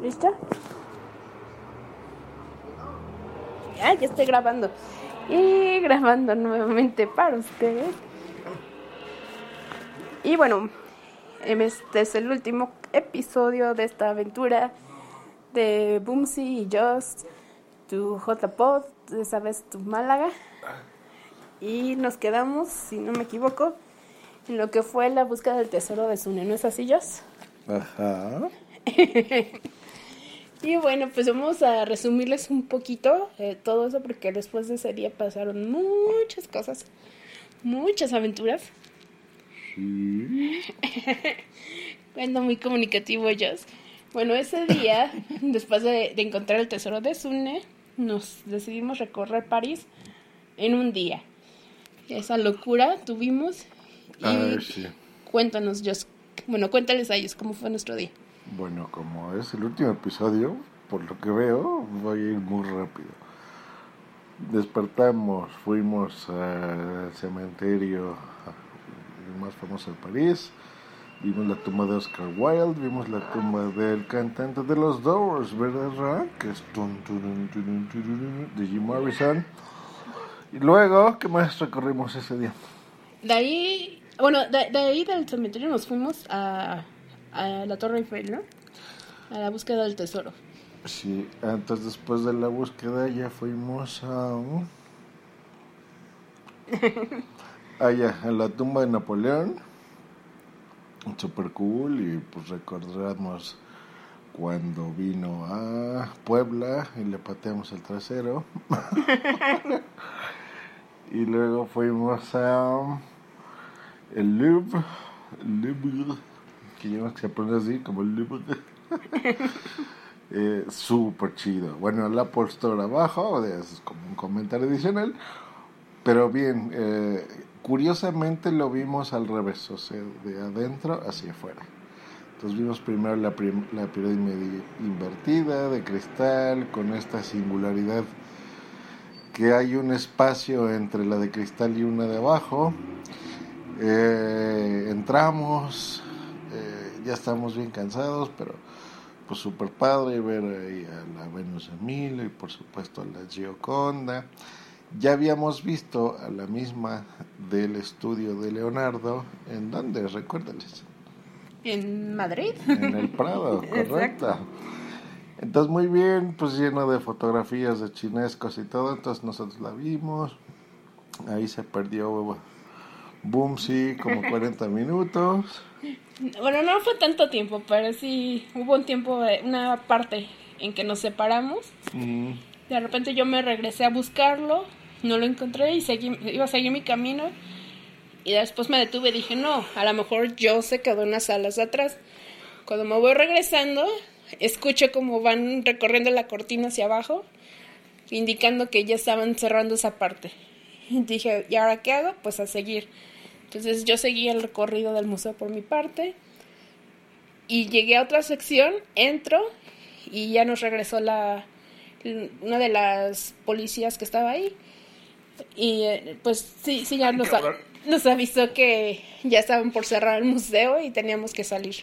¿Listo? Ah, ya estoy grabando. Y grabando nuevamente para ustedes. Y bueno, este es el último episodio de esta aventura de Boomsy y Just, tu JPod, sabes, tu Málaga. Y nos quedamos, si no me equivoco, en lo que fue la búsqueda del tesoro de Sune, ¿no es así, Just? Ajá. Y bueno, pues vamos a resumirles un poquito eh, todo eso porque después de ese día pasaron muchas cosas, muchas aventuras. Sí. Muy comunicativo ellos. Bueno, ese día, después de, de encontrar el tesoro de Sune, nos decidimos recorrer París en un día. Esa locura tuvimos. Y Ah, sí. cuéntanos, Jos. Bueno, cuéntales a ellos cómo fue nuestro día. Bueno, como es el último episodio, por lo que veo, voy a ir muy rápido. Despertamos, fuimos al cementerio el más famoso de París, vimos la tumba de Oscar Wilde, vimos la tumba del cantante de los Doors, ¿verdad? Que es de Jim Morrison. Y luego, ¿qué más recorrimos ese día? De ahí, bueno, de, de ahí del cementerio nos fuimos a, a la Torre Eiffel, ¿no? A la búsqueda del tesoro. Sí, antes después de la búsqueda ya fuimos a... Allá, a la tumba de Napoleón. Super cool y pues recordamos cuando vino a Puebla y le pateamos el trasero. y luego fuimos a el Louvre, el Louvre, que yo se pronuncia así como el. Eh, Súper chido. Bueno, el Apple abajo, es como un comentario adicional. Pero bien, eh, curiosamente lo vimos al revés, o sea, de adentro hacia afuera. Entonces vimos primero la, prim- la pirámide invertida de cristal con esta singularidad que hay un espacio entre la de cristal y una de abajo. Eh, entramos, ya estamos bien cansados, pero pues súper padre ver ahí a la Venus de Milo y por supuesto a la Gioconda. Ya habíamos visto a la misma del estudio de Leonardo, ¿en dónde? Recuérdales. ¿En Madrid? En el Prado, correcto. Entonces muy bien, pues lleno de fotografías de chinescos y todo, entonces nosotros la vimos. Ahí se perdió Boomsy como 40 minutos. Bueno, no fue tanto tiempo, pero sí hubo un tiempo, eh, una parte en que nos separamos. Mm, De repente yo me regresé a buscarlo, no lo encontré y seguí, iba a seguir mi camino. Y después me detuve y dije, no, a lo mejor yo se quedó en las salas de atrás. Cuando me voy regresando, escucho como van recorriendo la cortina hacia abajo, indicando que ya estaban cerrando esa parte. Y dije, ¿y ahora qué hago? Pues a seguir. Entonces yo seguí el recorrido del museo por mi parte y llegué a otra sección, entro y ya nos regresó la una de las policías que estaba ahí y eh, pues sí, sí ya nos, nos avisó que ya estaban por cerrar el museo y teníamos que salir.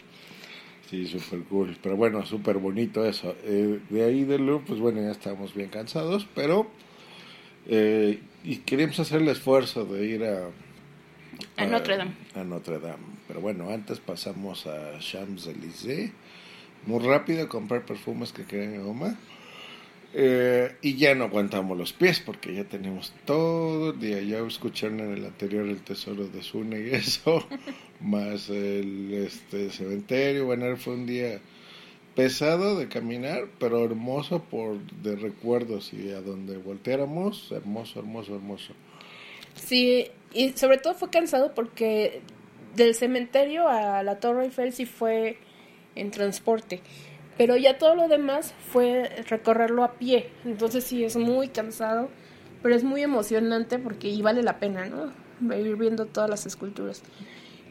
Sí, súper cool. Pero bueno, súper bonito eso. Eh, de ahí del Louvre, pues bueno, ya estábamos bien cansados, pero... eh, y queríamos hacer el esfuerzo de ir a... A Notre Dame. A Notre Dame. Pero bueno, antes pasamos a Champs-Élysées. Muy rápido comprar perfumes que mi mamá. Eh, y ya no aguantamos los pies porque ya tenemos todo el día. Ya escucharon en el anterior el tesoro de Sune y eso, más el este cementerio. Bueno, fue un día pesado de caminar, pero hermoso por de recuerdos y a donde volteáramos, hermoso, hermoso, hermoso. Sí, y sobre todo fue cansado porque del cementerio a la Torre Eiffel sí fue en transporte. Pero ya todo lo demás fue recorrerlo a pie. Entonces sí es muy cansado, pero es muy emocionante porque y vale la pena, ¿no? Ir viendo todas las esculturas.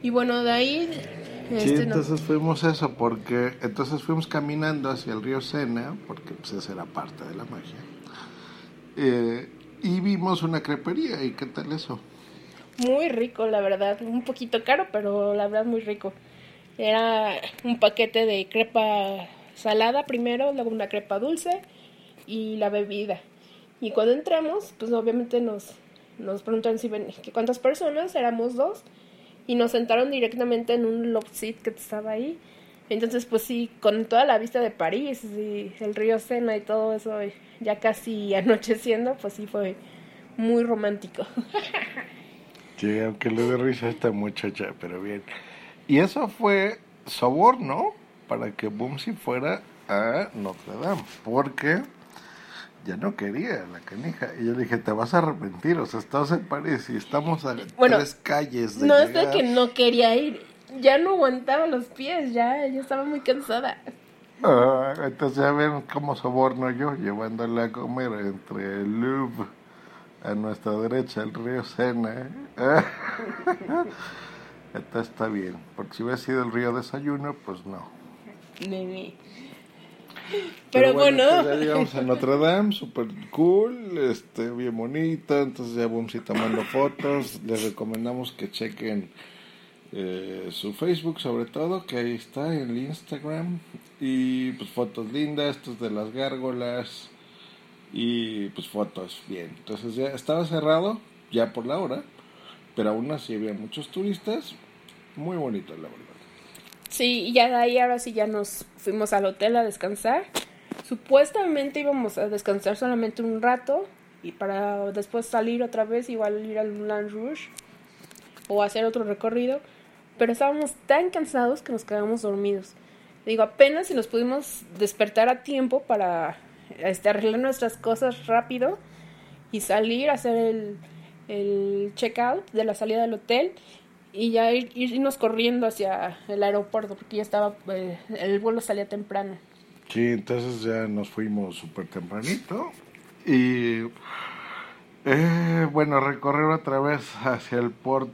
Y bueno, de ahí... Sí, este, no- entonces fuimos eso, porque entonces fuimos caminando hacia el río Sena, porque pues esa era parte de la magia. Eh, y vimos una crepería, ¿y qué tal eso? Muy rico, la verdad. Un poquito caro, pero la verdad muy rico. Era un paquete de crepa salada primero, luego una crepa dulce y la bebida. Y cuando entramos, pues obviamente nos, nos preguntaron si ven, cuántas personas, éramos dos, y nos sentaron directamente en un love seat que estaba ahí. Entonces, pues sí, con toda la vista de París y el río Sena y todo eso, ya casi anocheciendo, pues sí fue muy romántico. Sí, aunque le dé risa a esta muchacha, pero bien. Y eso fue soborno para que Bumsy fuera a Notre Dame, porque ya no quería la canija. Y yo le dije, te vas a arrepentir, o sea, estamos en París y estamos a Bueno, tres calles de No es de llegar. que no quería ir, ya no aguantaba los pies, ya, ya estaba muy cansada. Ah, entonces ya ven cómo soborno yo, llevándola a comer entre el Louvre, a nuestra derecha el río Sena. Entonces está bien, porque si hubiera sido el río Desayuno, pues no. Pero bueno, ya llegamos a Notre Dame, super cool, este, bien bonito, entonces ya vamos a ir tomando fotos, les recomendamos que chequen eh, su Facebook sobre todo, que ahí está, el Instagram, y pues fotos lindas, estos de las gárgolas, y pues fotos, bien, entonces ya estaba cerrado, ya por la hora, pero aún así había muchos turistas, muy bonito la verdad. sí, y ya de ahí ahora sí ya nos fuimos al hotel a descansar. Supuestamente íbamos a descansar solamente un rato y para después salir otra vez, igual ir al Moulin Rouge o hacer otro recorrido, pero estábamos tan cansados que nos quedamos dormidos. Digo, apenas si nos pudimos despertar a tiempo para este, arreglar nuestras cosas rápido y salir hacer el, el check-out de la salida del hotel y ya ir- irnos corriendo hacia el aeropuerto porque ya estaba, eh, el vuelo salía temprano. Sí, entonces ya nos fuimos súper tempranito y eh, bueno, recorrer otra vez hacia el port,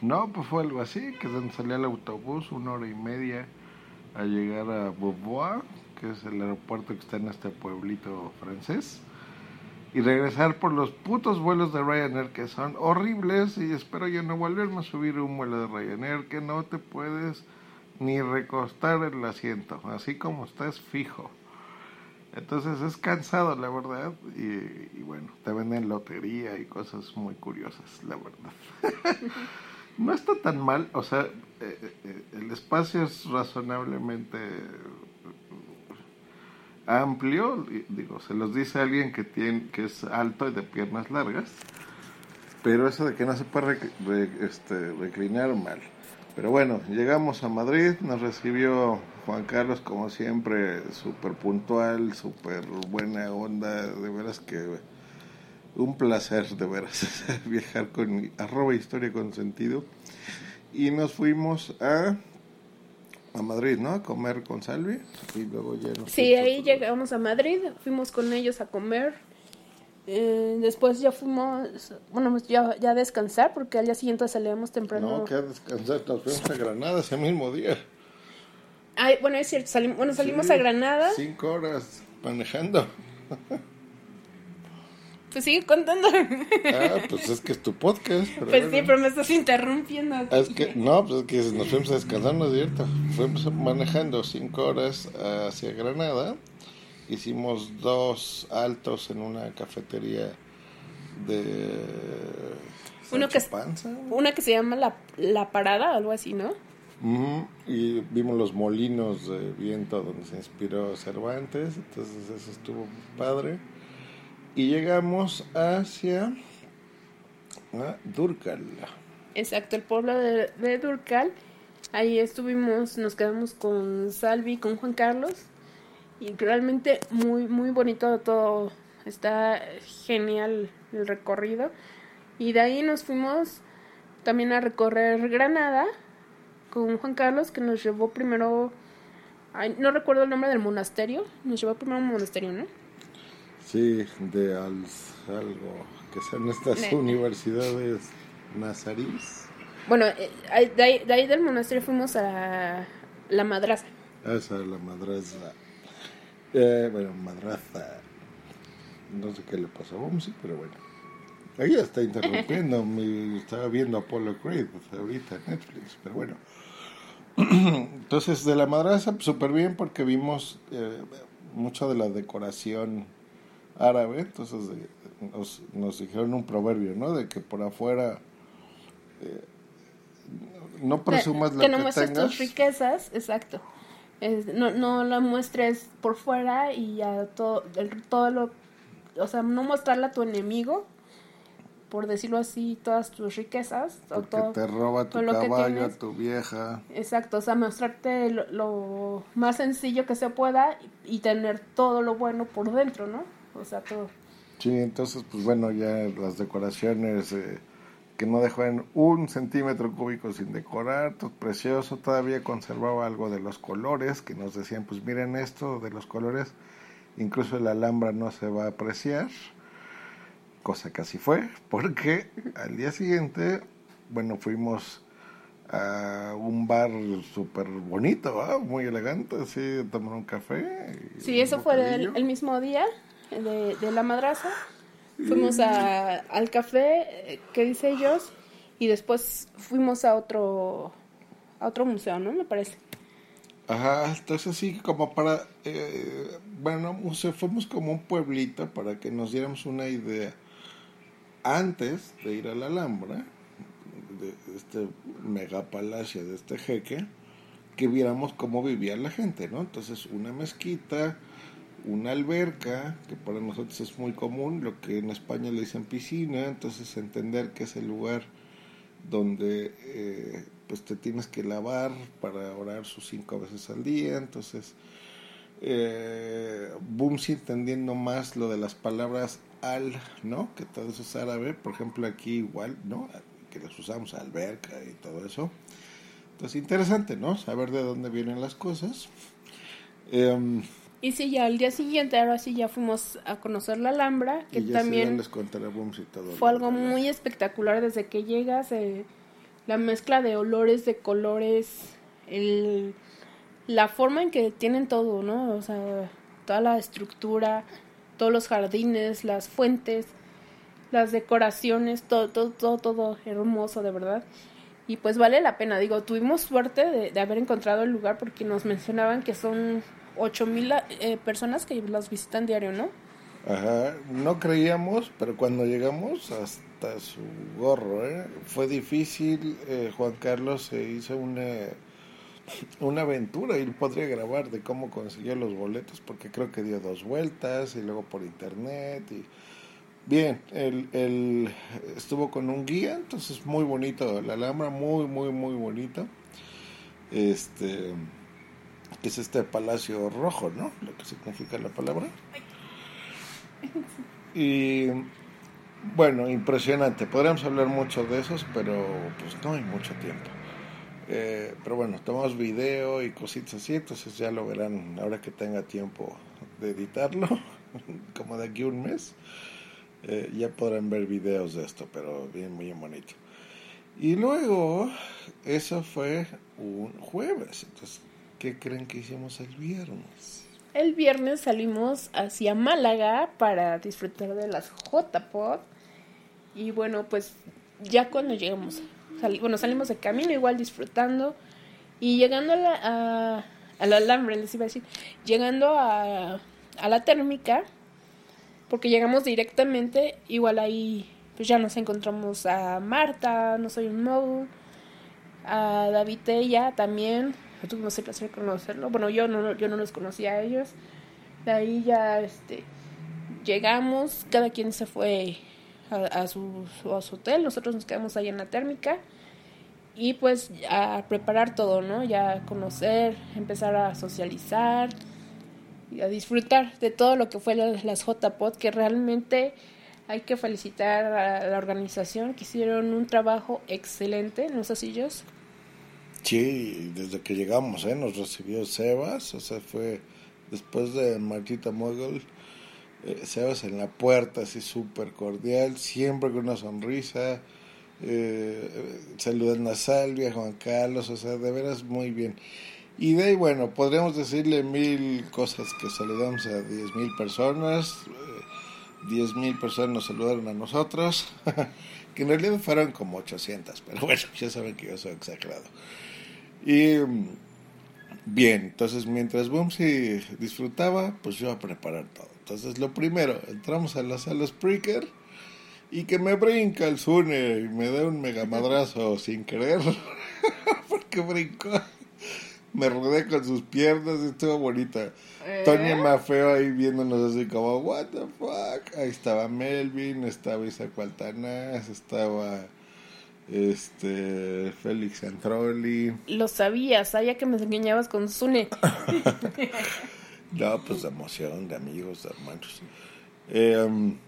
no, pues fue algo así, que donde salía el autobús, una hora y media a llegar a Beauvoir, que es el aeropuerto que está en este pueblito francés, y regresar por los putos vuelos de Ryanair que son horribles y espero ya no volverme a subir un vuelo de Ryanair que no te puedes ni recostar el asiento, así como estás fijo. Entonces es cansado, la verdad, y, y bueno, te venden lotería y cosas muy curiosas, la verdad. no está tan mal, o sea, eh, eh, el espacio es razonablemente amplio, digo, se los dice alguien que tiene que es alto y de piernas largas, pero eso de que no se puede este, reclinar mal. Pero bueno, llegamos a Madrid, nos recibió Juan Carlos como siempre, súper puntual, súper buena onda, de veras que un placer de veras viajar con arroba historia con sentido. Y nos fuimos a, a Madrid, ¿no? A comer con Salvi y luego ya nos Sí, ahí llegamos a Madrid, fuimos con ellos a comer. eh, después ya fuimos, bueno, pues ya, ya a descansar porque al día siguiente salíamos temprano. No, que a descansar, nos fuimos a Granada ese mismo día. Ay, bueno, es cierto, salim- bueno, salimos Sí, a Granada. Cinco horas manejando. Pues sigue contando. Ah, pues es que es tu podcast. Pero pues sí, pero me estás interrumpiendo. aquí. Es que, no, pues es que nos fuimos a descansar, no es cierto. Fuimos manejando cinco horas hacia Granada. Hicimos dos altos en una cafetería de. Uno que-. Una que se llama La, la Parada, algo así, ¿no? Ujú, Y vimos los molinos de viento donde se inspiró Cervantes. Entonces, eso estuvo padre. Y llegamos hacia. a Durcal. Exacto, el pueblo de, de Durcal. Ahí estuvimos, nos quedamos con Salvi, con Juan Carlos. Y realmente muy, muy bonito todo. Está genial el recorrido. Y de ahí nos fuimos también a recorrer Granada con Juan Carlos, que nos llevó primero Ay, no recuerdo el nombre del monasterio. Nos llevó primero a un monasterio, ¿no? Sí, de algo, que son estas Ne- universidades nazarís. Bueno, eh, de, ahí, de ahí del monasterio fuimos a la madraza. Esa es la madraza. Eh, bueno, madraza. No sé qué le pasó a Bumsy, pero bueno. Ella está interrumpiendo. me estaba viendo Apollo Creed ahorita en Netflix, pero bueno. Entonces, de la madraza, súper bien porque vimos eh, mucho de la decoración árabe. Entonces, eh, nos, nos dijeron un proverbio, ¿no? De que por afuera eh, no presumas lo que que, no muestres tengas. tus riquezas, exacto. Es- no, no la muestres por fuera y ya todo, el- todo lo, o sea, no mostrarle a tu enemigo, por decirlo así, todas tus riquezas. o Porque todo, te roba tu caballo, a tu vieja. Exacto, o sea, mostrarte lo, lo más sencillo que se pueda y, y tener todo lo bueno por dentro, ¿no? O sea, todo. Sí, entonces, pues bueno, ya las decoraciones eh, que no dejan un centímetro cúbico sin decorar, todo precioso. Todavía conservaba algo de los colores, que nos decían, pues miren esto de los colores, incluso el alhambra no se va a apreciar. Cosa que así fue, porque al día siguiente, bueno, fuimos a un bar súper bonito, ¿va? muy elegante, así, tomar un café. Sí, eso fue el, el mismo día de, la madraza. Fuimos a, al café, eh, que dice ellos, y después fuimos a otro a otro museo, ¿no? Me parece. Ajá, entonces sí, como para, eh, bueno, o sea, fuimos como un pueblito para que nos diéramos una idea antes de ir a la Alhambra, de este megapalacio de este jeque, que viéramos cómo vivía la gente, ¿no? Entonces, una mezquita, una alberca, que para nosotros es muy común, lo que en España le dicen piscina, entonces entender que es el lugar donde eh, pues te tienes que lavar para orar sus cinco veces al día, entonces eh, Bumsy entendiendo más lo de las palabras al, ¿no? Que todo eso es árabe, por ejemplo aquí igual, ¿no? Que las usamos alberca y todo eso. Entonces interesante, ¿no? Saber de dónde vienen las cosas. Em, Y sí, ya al día siguiente, ahora sí ya fuimos a conocer la Alhambra, que y ya también les contaré Bumsy todo. fue algo muy espectacular desde que llegas, eh, la mezcla de olores, de colores, el, la forma en que tienen todo, ¿no? O sea, toda la estructura, todos los jardines, las fuentes, las decoraciones, todo, todo, todo, todo hermoso, de verdad. Y pues vale la pena, digo, tuvimos suerte de, de haber encontrado el lugar porque nos mencionaban que son ocho mil eh, personas que los visitan diario, ¿no? Ajá, no creíamos, pero cuando llegamos hasta su gorro, ¿eh? fue difícil. eh, Juan Carlos se hizo una, una aventura y podría grabar de cómo consiguió los boletos, porque creo que dio dos vueltas y luego por internet. y Bien, él, él estuvo con un guía, entonces muy bonito, la Alhambra, muy, muy, muy bonito. Este, que es este palacio rojo, ¿no? Lo que significa la palabra. Y bueno, impresionante. Podríamos hablar mucho de esos, pero pues no hay mucho tiempo. Eh, pero bueno, tomamos video y cositas así, entonces ya lo verán ahora que tenga tiempo de editarlo, como de aquí un mes. Eh, ya podrán ver videos de esto, pero bien, muy bonito. Y luego, eso fue un jueves. Entonces, ¿qué creen que hicimos el viernes? El viernes salimos hacia Málaga para disfrutar de las J-Pod. Y bueno, pues ya cuando llegamos, bueno, salimos de camino igual disfrutando. Y llegando a la, a, la Alhambra, les iba a decir, llegando a, la térmica, porque llegamos directamente, igual ahí pues ya nos encontramos a Marta, no soy un Mo, a David Tella también, tuvimos el placer de conocerlo, bueno yo no, yo no los conocía a ellos, de ahí ya este llegamos, cada quien se fue a, a su, a su hotel, nosotros nos quedamos ahí en la térmica y pues a preparar todo, ¿no? Ya conocer, empezar a socializar y a disfrutar de todo lo que fue las, las JPod, que realmente hay que felicitar a la organización que hicieron un trabajo excelente, ¿no es así, Jos? Sí, desde que llegamos, ¿eh? Nos recibió Sebas, o sea, fue después de Martita Mogul, eh, Sebas en la puerta, así súper cordial, siempre con una sonrisa, eh, saludando a Salvia, Juan Carlos, o sea, de veras muy bien. Y de ahí, bueno, podríamos decirle mil cosas que saludamos a diez mil personas, eh, diez mil personas nos saludaron a nosotros, que en realidad fueron como 800, pero bueno, ya saben que yo soy exagerado. Y mm, bien, entonces mientras Bumsy disfrutaba, pues yo a preparar todo. Entonces lo primero, entramos a la sala Spreaker y que me brinca el Zune y me da un mega madrazo sin querer, porque brincó. Me rodé con sus piernas, estuvo bonita. ¿Eh? Tonya Mafeo ahí viéndonos así como, what the fuck. Ahí estaba Melvin, estaba Isaac Altanás, estaba este Félix Antroli. Lo sabía, sabía que me engañabas con Sune. No, pues de emoción, de amigos, de hermanos. Eh, um,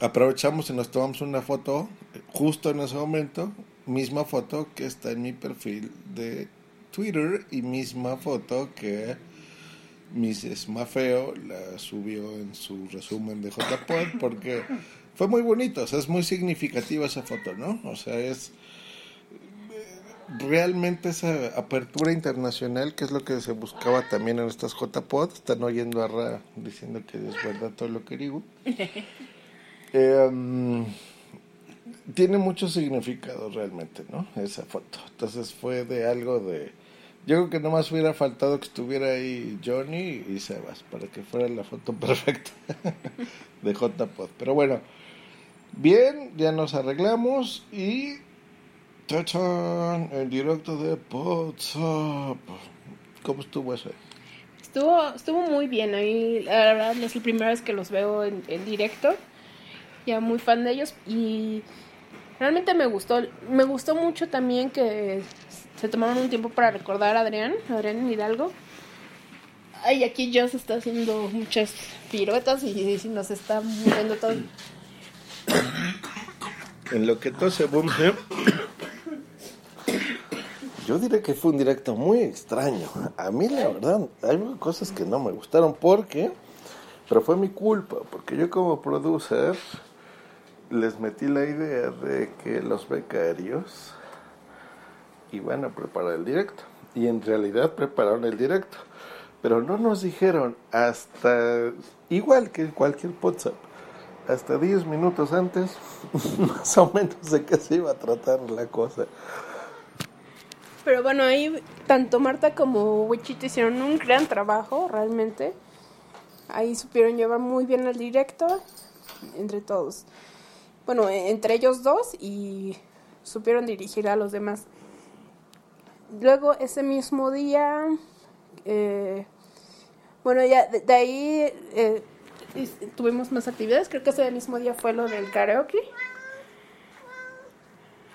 aprovechamos y nos tomamos una foto justo en ese momento, misma foto que está en mi perfil de Twitter y misma foto que Mrs. Mafeo la subió en su resumen de JPod porque fue muy bonito, o sea, es muy significativa esa foto, ¿no? O sea, es realmente esa apertura internacional, que es lo que se buscaba también en estas JPod, están oyendo a Ra diciendo que es verdad todo lo que digo. Eh, um, tiene mucho significado realmente, ¿no? Esa foto. Entonces fue de algo de... Yo creo que nomás hubiera faltado que estuviera ahí Johnny y Sebas para que fuera la foto perfecta de JPod. Pero bueno, bien, ya nos arreglamos y ¡Tachán! El directo de WhatsApp. ¿Cómo estuvo eso? Estuvo, estuvo muy bien. Ahí, la verdad, es la primera vez que los veo en, directo. Ya muy fan de ellos. Y realmente me gustó. Me gustó mucho también que se tomaron un tiempo para recordar a Adrián, Adrián Hidalgo. Ay, aquí Joss está haciendo muchas piruetas y nos está moviendo todo. En lo que todo se boom, ¿eh? Yo diré que fue un directo muy extraño. A mí, la verdad, hay cosas que no me gustaron porque, pero fue mi culpa, porque yo como producer les metí la idea de que los becarios iban a preparar el directo. Y en realidad prepararon el directo. Pero no nos dijeron hasta, igual que cualquier WhatsApp, hasta 10 minutos antes, más o menos de qué se iba a tratar la cosa. Pero bueno, ahí tanto Marta como Wichito hicieron un gran trabajo, realmente. Ahí supieron llevar muy bien el directo entre todos. Bueno, entre ellos dos y supieron dirigir a los demás. Luego, ese mismo día, eh, bueno, ya de, de ahí eh, tuvimos más actividades. Creo que ese mismo día fue lo del karaoke.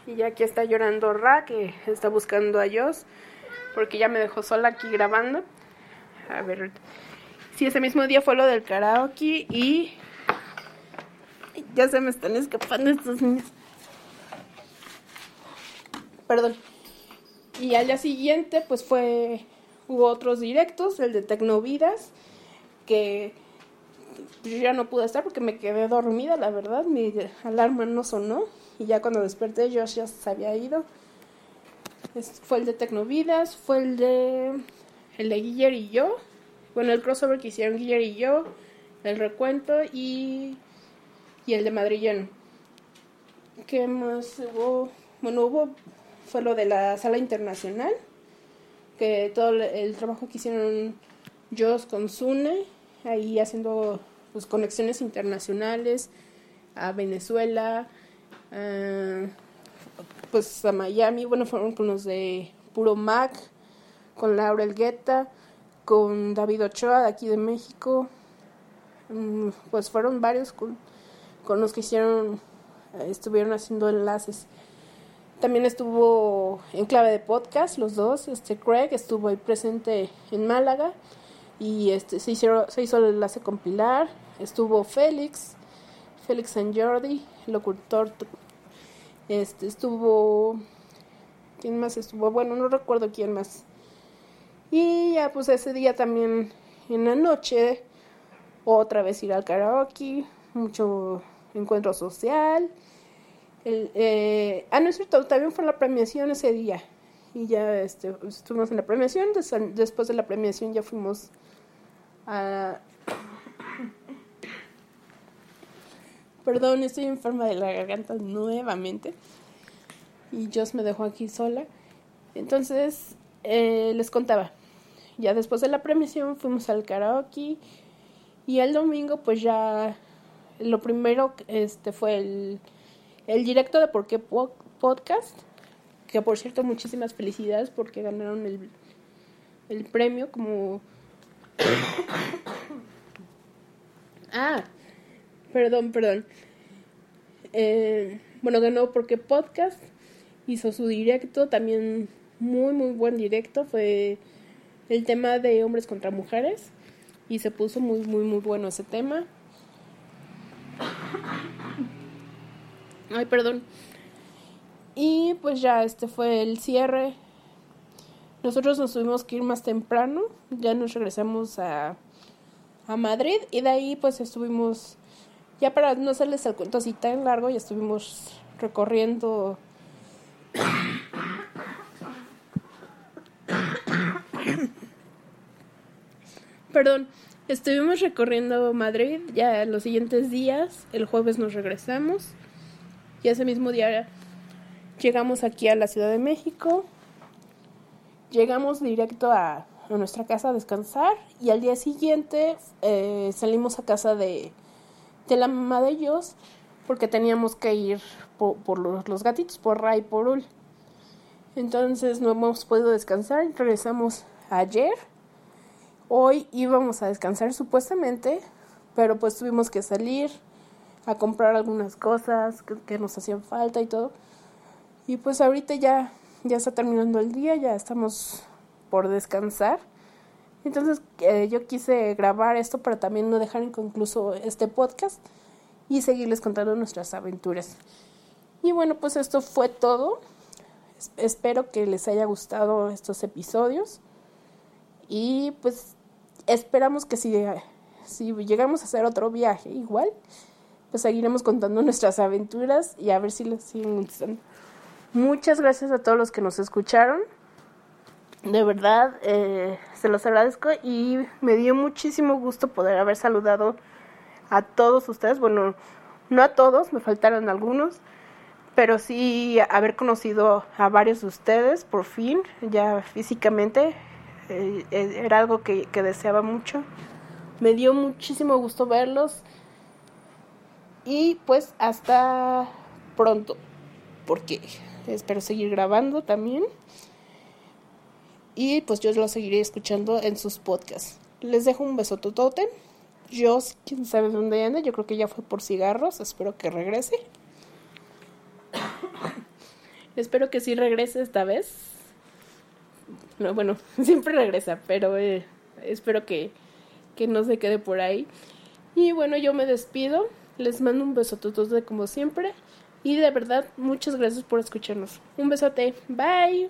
Y ya aquí está llorando Ra, que está buscando a Joss, porque ya me dejó sola aquí grabando. A ver, sí, ese mismo día fue lo del karaoke y ya se me están escapando estos niños. Perdón. Y al día siguiente, pues fue, hubo otros directos, el de Tecnovidas, que yo ya no pude estar porque me quedé dormida, la verdad, mi alarma no sonó y ya cuando desperté yo ya se había ido. Fue el de Tecnovidas, fue el de el de Guiller y yo, bueno el crossover que hicieron Guiller y yo, el recuento y y el de Madrillano. ¿Qué más hubo? Bueno, hubo fue lo de la sala internacional, que todo el- trabajo que hicieron Joss con Sune, ahí haciendo pues, conexiones internacionales a Venezuela, pues a Miami, bueno, fueron con los de Puro Mac, con Laura Elgueta, con David Ochoa de aquí de México, Mm, pues fueron varios con, con los que hicieron, eh, estuvieron haciendo enlaces. También estuvo en clave de podcast, los dos, este Craig estuvo ahí presente en Málaga y este se hicieron, se hizo el enlace con Pilar, estuvo Félix, Félix San Jordi, locutor, este estuvo ¿Quién más estuvo? Bueno, no recuerdo quién más. Y ya pues ese día también en la noche otra vez ir al karaoke, mucho encuentro social. El, eh, ah, no es cierto, también fue la premiación ese día. Y ya este, estuvimos en la premiación. después de la premiación ya fuimos a... Perdón, estoy enferma de la garganta nuevamente. Y Joss me dejó aquí sola. Entonces, eh, les contaba. Ya después de la premiación fuimos al karaoke. Y el domingo, pues ya lo primero este fue el, el directo de Por qué Podcast, que por cierto muchísimas felicidades porque ganaron el, el premio como... ah, perdón, perdón. Eh, bueno, ganó porque podcast, hizo su directo, también muy, muy buen directo, fue el tema de hombres contra mujeres y se puso muy, muy, muy bueno ese tema. Ay, perdón. Y pues ya este fue el cierre. Nosotros nos tuvimos que ir más temprano. Ya nos regresamos a, a Madrid. Y de ahí pues estuvimos. Ya para no hacerles el cuento así tan largo, ya estuvimos recorriendo. Perdón, Estuvimos recorriendo Madrid ya los siguientes días. El jueves nos regresamos. Y ese mismo día llegamos aquí a la Ciudad de México. Llegamos directo a, nuestra casa a descansar. Y al día siguiente eh, salimos a casa de, de la mamá de ellos. Porque teníamos que ir por, los, los, gatitos, por Ray, por Ul. Entonces no hemos podido descansar. Regresamos ayer Hoy íbamos a descansar supuestamente, pero pues tuvimos que salir a comprar algunas cosas que, nos hacían falta y todo. Y pues ahorita ya, ya está terminando el día, ya estamos por descansar. Entonces eh, yo quise grabar esto para también no dejar inconcluso este podcast y seguirles contando nuestras aventuras. Y bueno, pues esto fue todo. espero que les haya gustado estos episodios. Y pues esperamos que si, si llegamos a hacer otro viaje igual, pues seguiremos contando nuestras aventuras y a ver si les siguen gustando. Muchas gracias a todos los que nos escucharon. De verdad, eh, se los agradezco y me dio muchísimo gusto poder haber saludado a todos ustedes. Bueno, no a todos, me faltaron algunos, pero sí haber conocido a varios de ustedes por fin, ya físicamente. Eh, eh, era algo que, deseaba mucho. Me dio muchísimo gusto verlos. Y pues hasta pronto. Porque espero seguir grabando también. Y pues yo lo seguiré escuchando en sus podcasts. Les dejo un beso totote. Yo, quién sabe dónde anda, yo creo que ya fue por cigarros. Espero que regrese. espero que sí regrese esta vez no, bueno, siempre regresa, pero eh, espero que, que no se quede por ahí. Y bueno, yo me despido. Les mando un beso de como siempre. Y de verdad, muchas gracias por escucharnos. Un besote. Bye.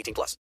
18 plus.